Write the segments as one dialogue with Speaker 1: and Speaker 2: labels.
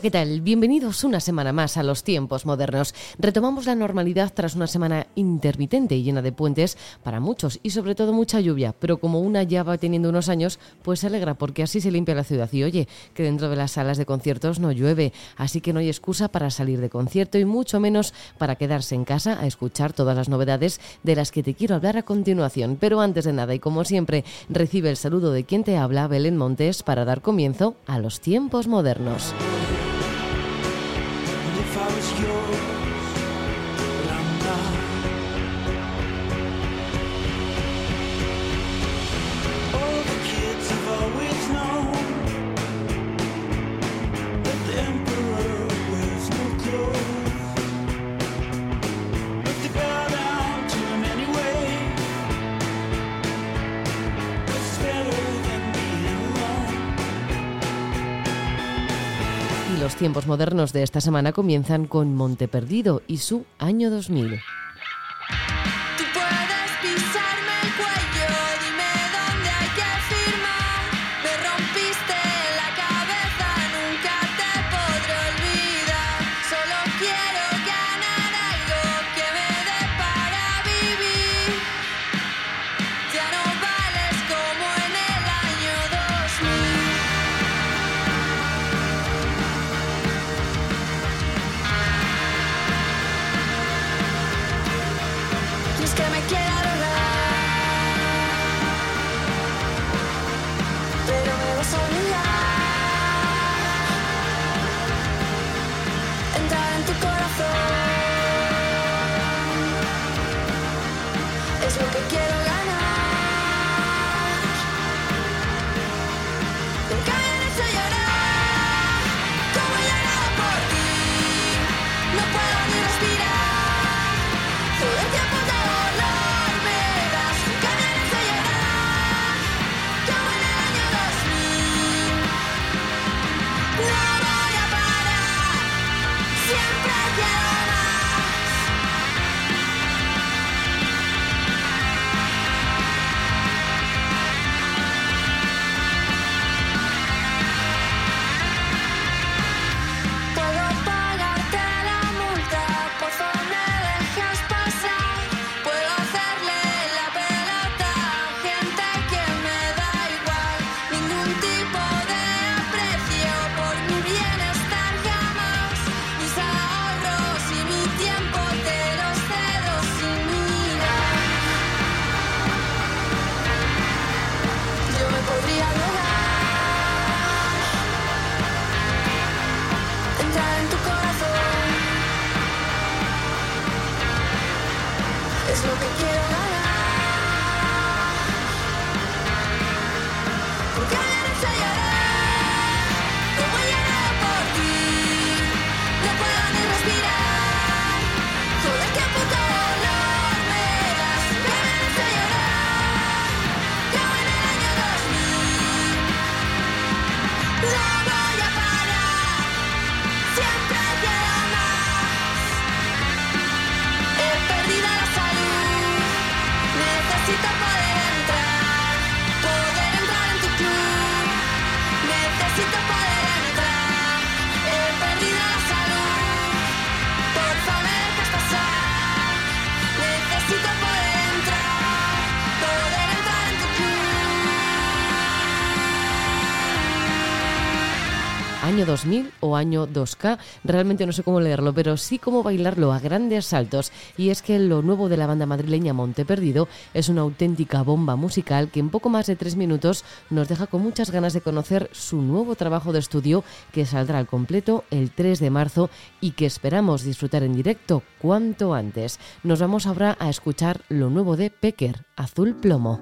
Speaker 1: Hola, ¿qué tal? Bienvenidos una semana más a los tiempos modernos. Retomamos la normalidad tras una semana intermitente y llena de puentes para muchos y sobre todo mucha lluvia, pero como una ya va teniendo unos años, pues se alegra porque así se limpia la ciudad y oye, que dentro de las salas de conciertos no llueve, así que no hay excusa para salir de concierto y mucho menos para quedarse en casa a escuchar todas las novedades de las que te quiero hablar a continuación. Pero antes de nada y como siempre, recibe el saludo de quien te habla, Belén Montes, para dar comienzo a los tiempos modernos. Tiempos modernos de esta semana comienzan con Monte Perdido y su año 2000.
Speaker 2: 2000
Speaker 3: o año 2K. Realmente no sé cómo leerlo, pero sí cómo bailarlo a grandes saltos. Y es que lo nuevo de la banda madrileña Monte Perdido es una auténtica bomba musical que en poco más de tres minutos nos deja con muchas ganas de conocer su nuevo trabajo de estudio que saldrá al completo el 3 de marzo y que esperamos disfrutar en directo cuanto antes. Nos vamos ahora a escuchar lo nuevo de Pecker, Azul Plomo.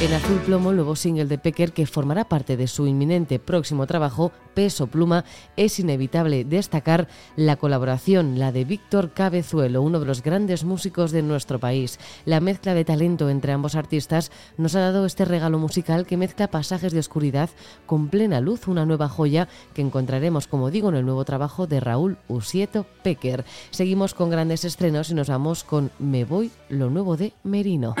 Speaker 1: En Azul Plomo, el
Speaker 3: nuevo single de Pecker que formará parte de su inminente próximo trabajo, Peso Pluma, es inevitable destacar la colaboración, la de Víctor Cabezuelo, uno de los grandes músicos de nuestro país. La mezcla de talento entre ambos artistas nos ha dado este regalo musical que mezcla pasajes de oscuridad con plena luz, una nueva joya que encontraremos, como digo, en el nuevo trabajo de Raúl Usieto Pecker. Seguimos con grandes estrenos y nos vamos con Me Voy, lo nuevo de Merino.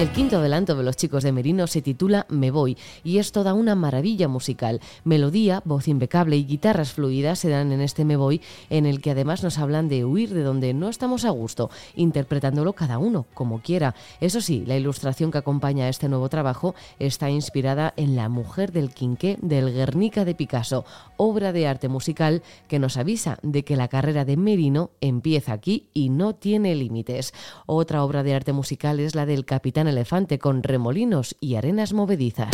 Speaker 4: El
Speaker 5: quinto adelanto de los chicos de Merino se titula Me Voy y es toda una maravilla musical. Melodía, voz impecable y guitarras fluidas se dan en este Me Voy, en el que además nos hablan de huir de donde no estamos a gusto, interpretándolo cada uno como quiera. Eso sí, la ilustración que acompaña a este nuevo trabajo está inspirada en La mujer del quinqué del Guernica de Picasso, obra de arte musical que nos avisa de que la carrera de Merino empieza aquí y no tiene límites. Otra obra de arte musical es la del Capitán Elefante con remolinos y arenas movedizas.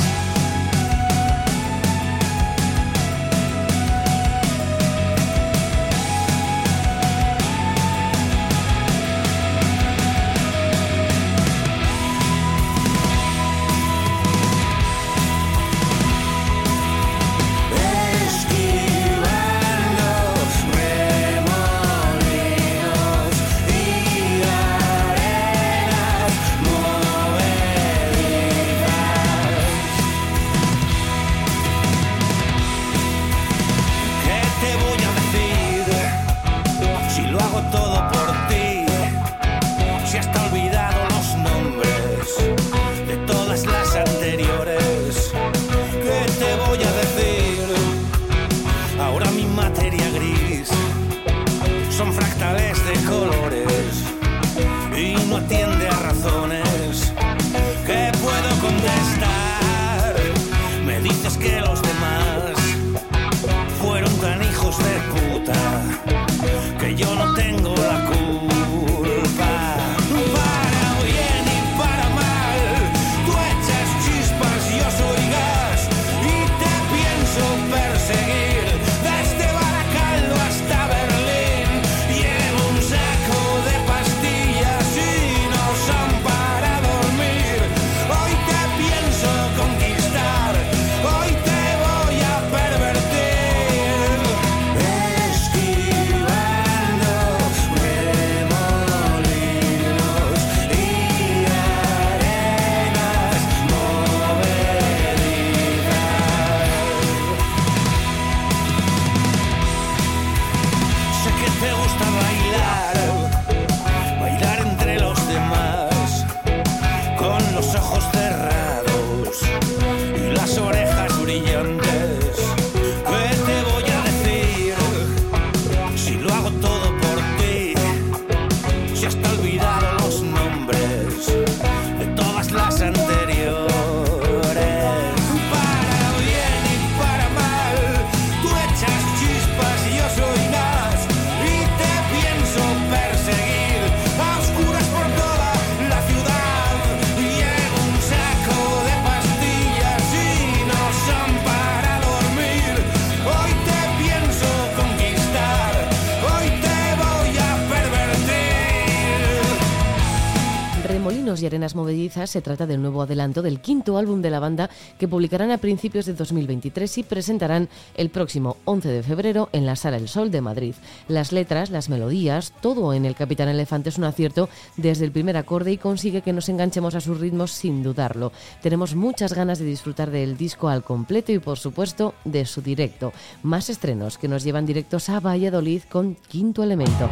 Speaker 5: Se trata del nuevo adelanto del quinto álbum de la banda que publicarán a principios de 2023 y presentarán el próximo 11 de febrero en la Sala El Sol de Madrid. Las letras, las melodías, todo en el Capitán Elefante es un acierto desde el primer acorde y consigue que nos enganchemos a sus ritmos sin dudarlo. Tenemos muchas ganas de disfrutar del disco al completo y por supuesto de su directo. Más estrenos que nos llevan directos a Valladolid con Quinto Elemento.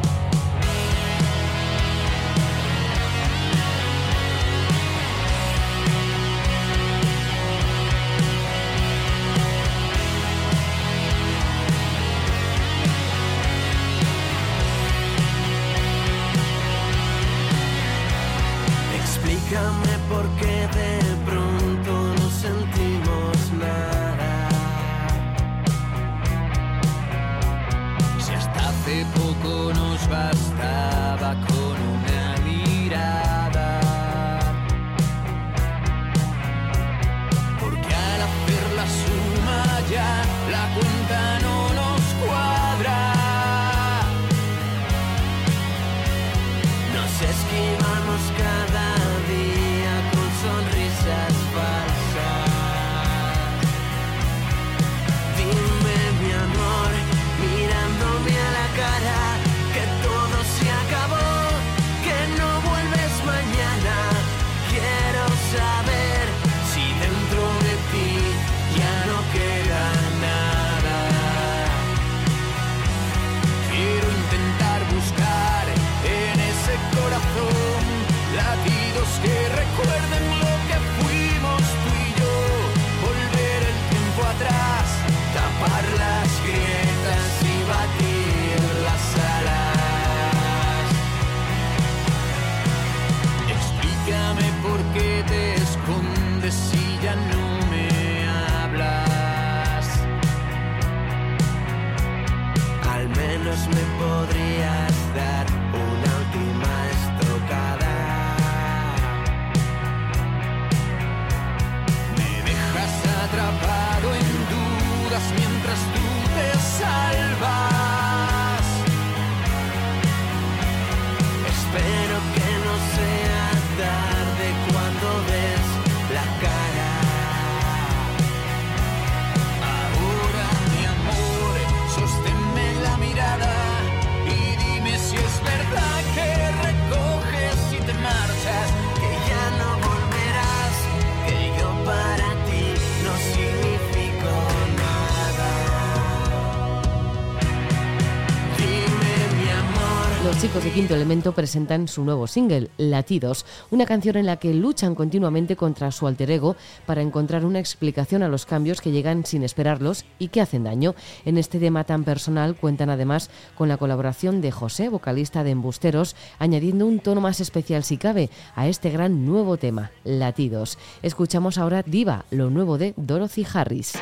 Speaker 1: Quinto Elemento presentan su nuevo single, Latidos, una canción en la que luchan continuamente contra su alter ego para encontrar una explicación a los cambios que llegan sin esperarlos y que hacen daño. En este tema tan personal cuentan además con la colaboración de José, vocalista de Embusteros, añadiendo un tono más especial si cabe a este gran nuevo tema, Latidos. Escuchamos ahora Diva, lo nuevo de Dorothy Harris.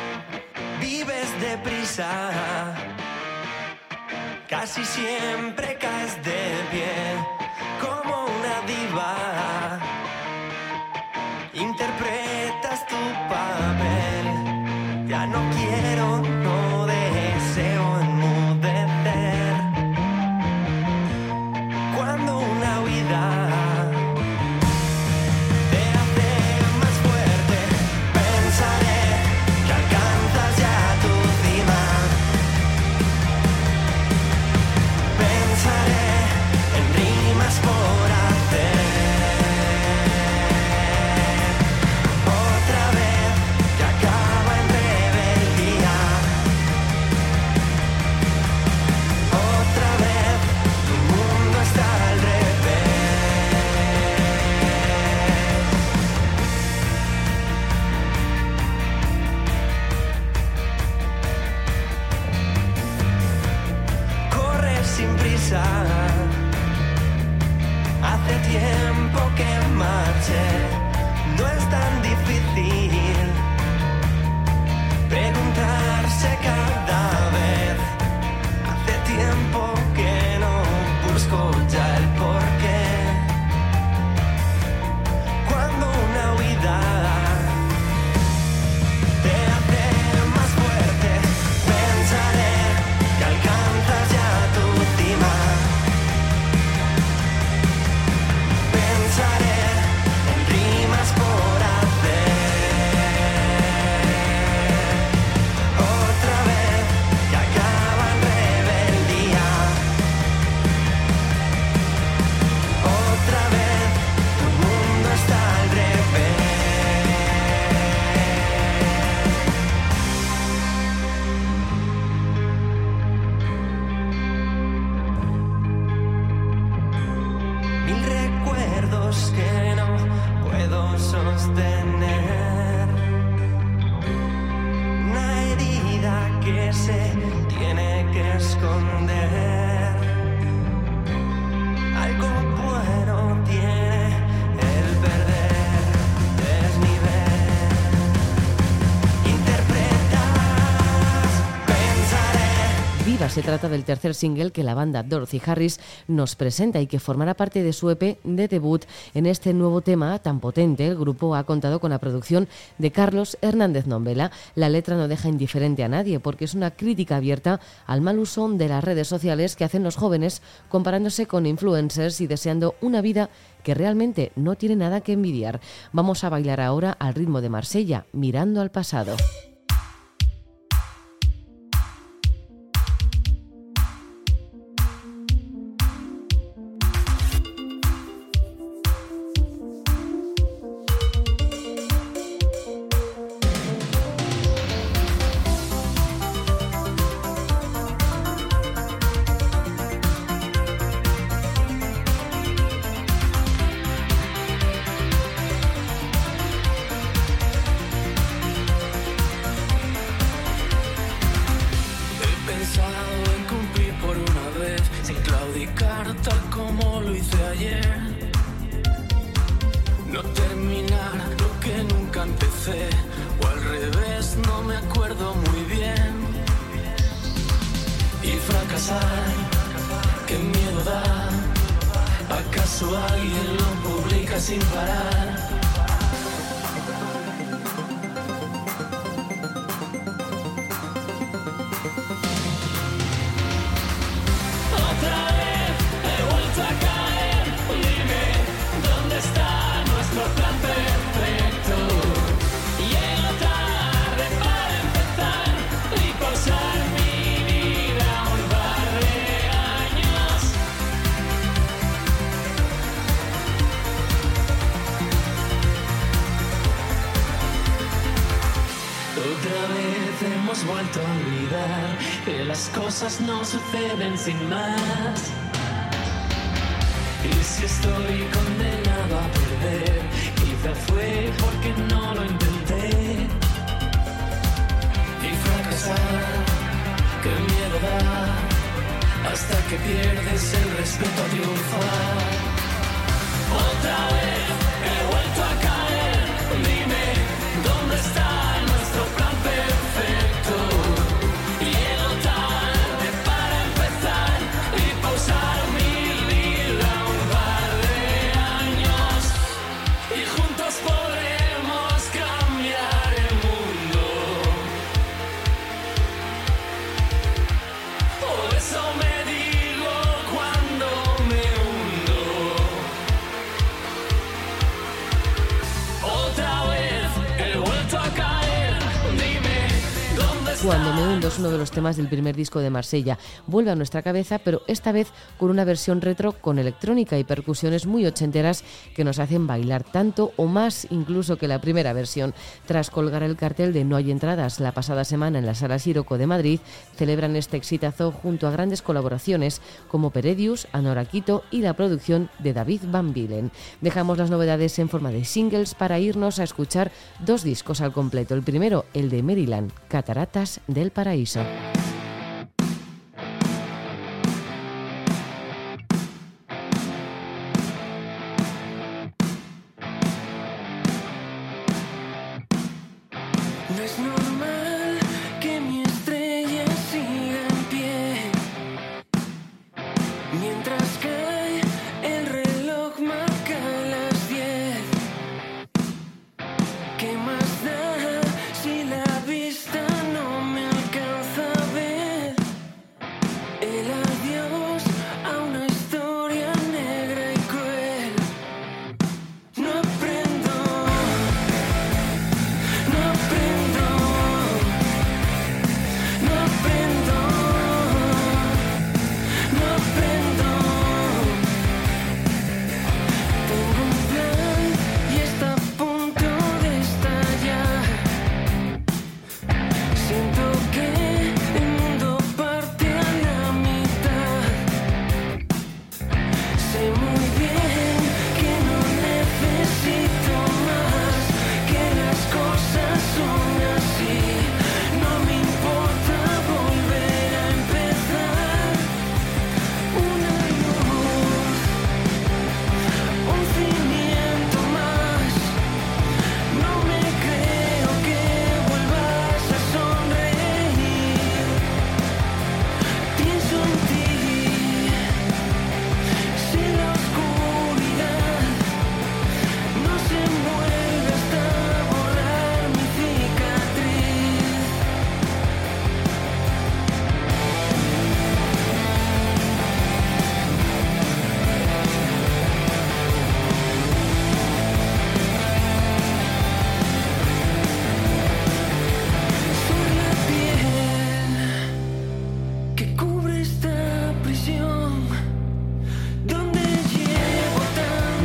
Speaker 6: Vives deprisa, casi siempre se
Speaker 1: trata del tercer single que la banda Dorothy Harris nos presenta y que formará parte de su EP de debut. En este nuevo tema tan potente, el grupo ha contado con la producción de Carlos Hernández Nombela. La letra no deja indiferente a nadie porque es una crítica abierta al mal uso de las redes sociales que hacen los jóvenes comparándose con influencers y deseando una vida que realmente no tiene nada que envidiar. Vamos a bailar ahora al ritmo de Marsella, mirando al pasado.
Speaker 6: Pensado en cumplir por una vez, sin claudicar tal como lo hice ayer. No terminar lo que nunca empecé, o al revés, no me acuerdo muy bien. Y fracasar
Speaker 7: qué miedo da. ¿Acaso alguien lo publica sin parar? Vuelto a olvidar que las cosas no suceden sin más. Y si estoy condenado a perder, quizá fue porque no lo intenté. Y fracasar, qué miedo da, hasta que pierdes el respeto a triunfar. Otra vez he vuelto a caer, Cuando me hundo
Speaker 1: es uno de los temas del primer disco de Marsella. Vuelve a nuestra cabeza, pero esta vez con una versión retro con electrónica y percusiones muy ochenteras que nos hacen bailar tanto o más incluso que la primera versión. Tras colgar el cartel de No hay entradas la pasada semana en la Sala Siroco de Madrid, celebran este exitazo junto a grandes colaboraciones como Peredius, Anoraquito y la producción de David Van Bilen. Dejamos las novedades en forma de singles para irnos a escuchar dos discos al completo. El primero, el de Maryland, Cataratas del Paraíso.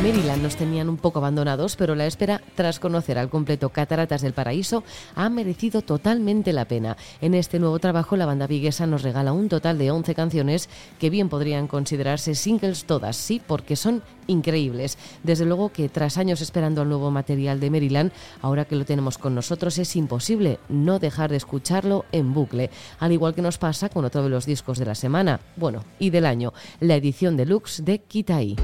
Speaker 1: Maryland nos tenían un poco abandonados, pero la espera, tras conocer al completo Cataratas del Paraíso, ha merecido totalmente la pena. En este nuevo trabajo, la banda viguesa nos regala un total de 11 canciones que bien podrían considerarse singles todas, sí, porque son increíbles. Desde luego que tras años esperando el nuevo material de Maryland, ahora que lo tenemos con nosotros, es imposible no dejar de escucharlo en bucle, al igual que nos pasa con otro de los discos de la semana, bueno, y del año, la edición deluxe de Kitai.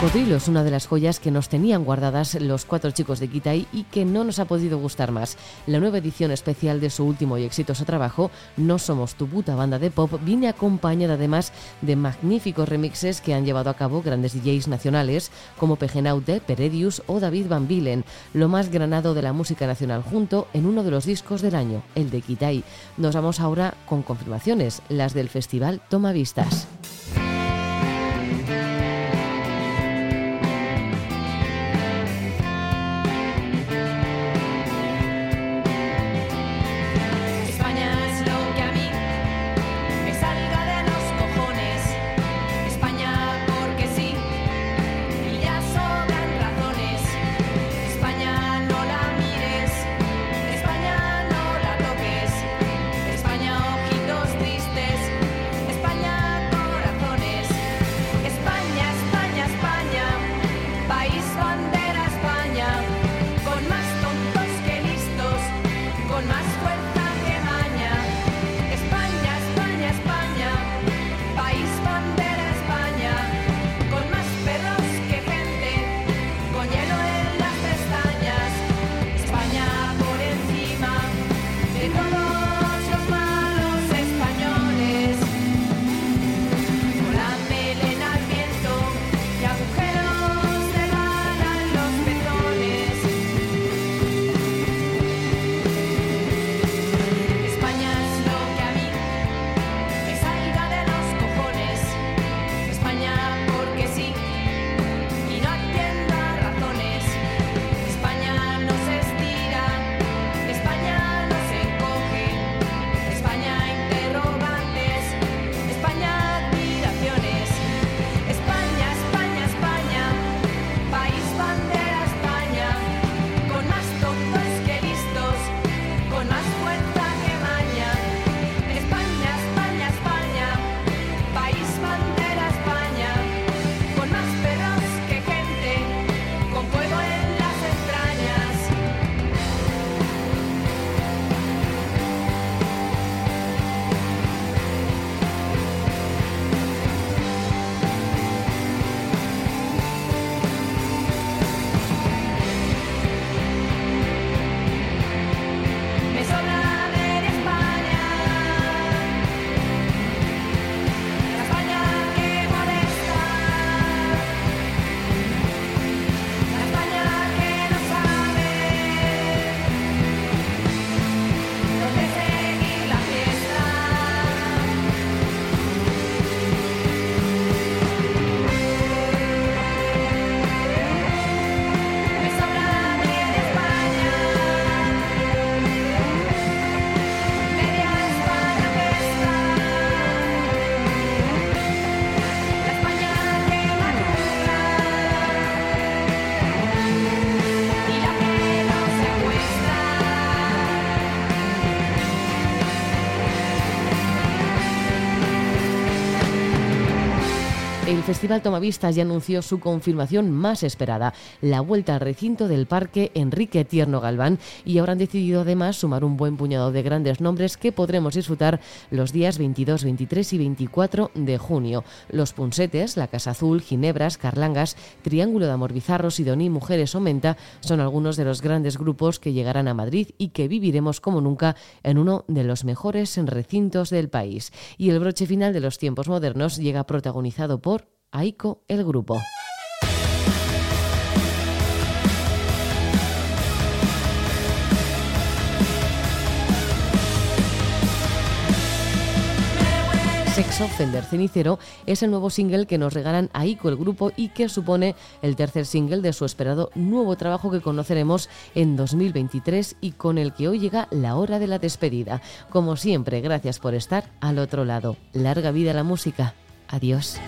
Speaker 1: Cocodrilos, una de las joyas que nos tenían guardadas los cuatro chicos de Kitai y que no nos ha podido gustar más. La nueva edición especial de su último y exitoso trabajo, No Somos Tu Puta Banda de Pop, viene acompañada además de magníficos remixes que han llevado a cabo grandes DJs nacionales como Pegenaute, Peredius o David Van Bilen, lo más granado de la música nacional junto en uno de los discos del año, el de Kitai. Nos vamos ahora con confirmaciones, las del festival Toma Vistas. Festival Tomavistas ya anunció su confirmación más esperada, la vuelta al recinto del Parque Enrique Tierno Galván, y ahora han decidido además sumar un buen puñado de grandes nombres que podremos disfrutar los días 22, 23 y 24 de junio. Los Punsetes, La Casa Azul, Ginebras, Carlangas, Triángulo de Amor Bizarro, Sidoní, Mujeres o Menta son algunos de los grandes grupos que llegarán a Madrid y que viviremos como nunca en uno de los mejores recintos del país. Y el broche final de los tiempos modernos llega protagonizado por Aiko el Grupo. Sex Offender Cenicero es el nuevo single que nos regalan Aiko el grupo y que supone el tercer single de su esperado nuevo trabajo que conoceremos en 2023 y con el que hoy llega la hora de la despedida. Como siempre, gracias por estar al otro lado. Larga vida a la música. Adiós.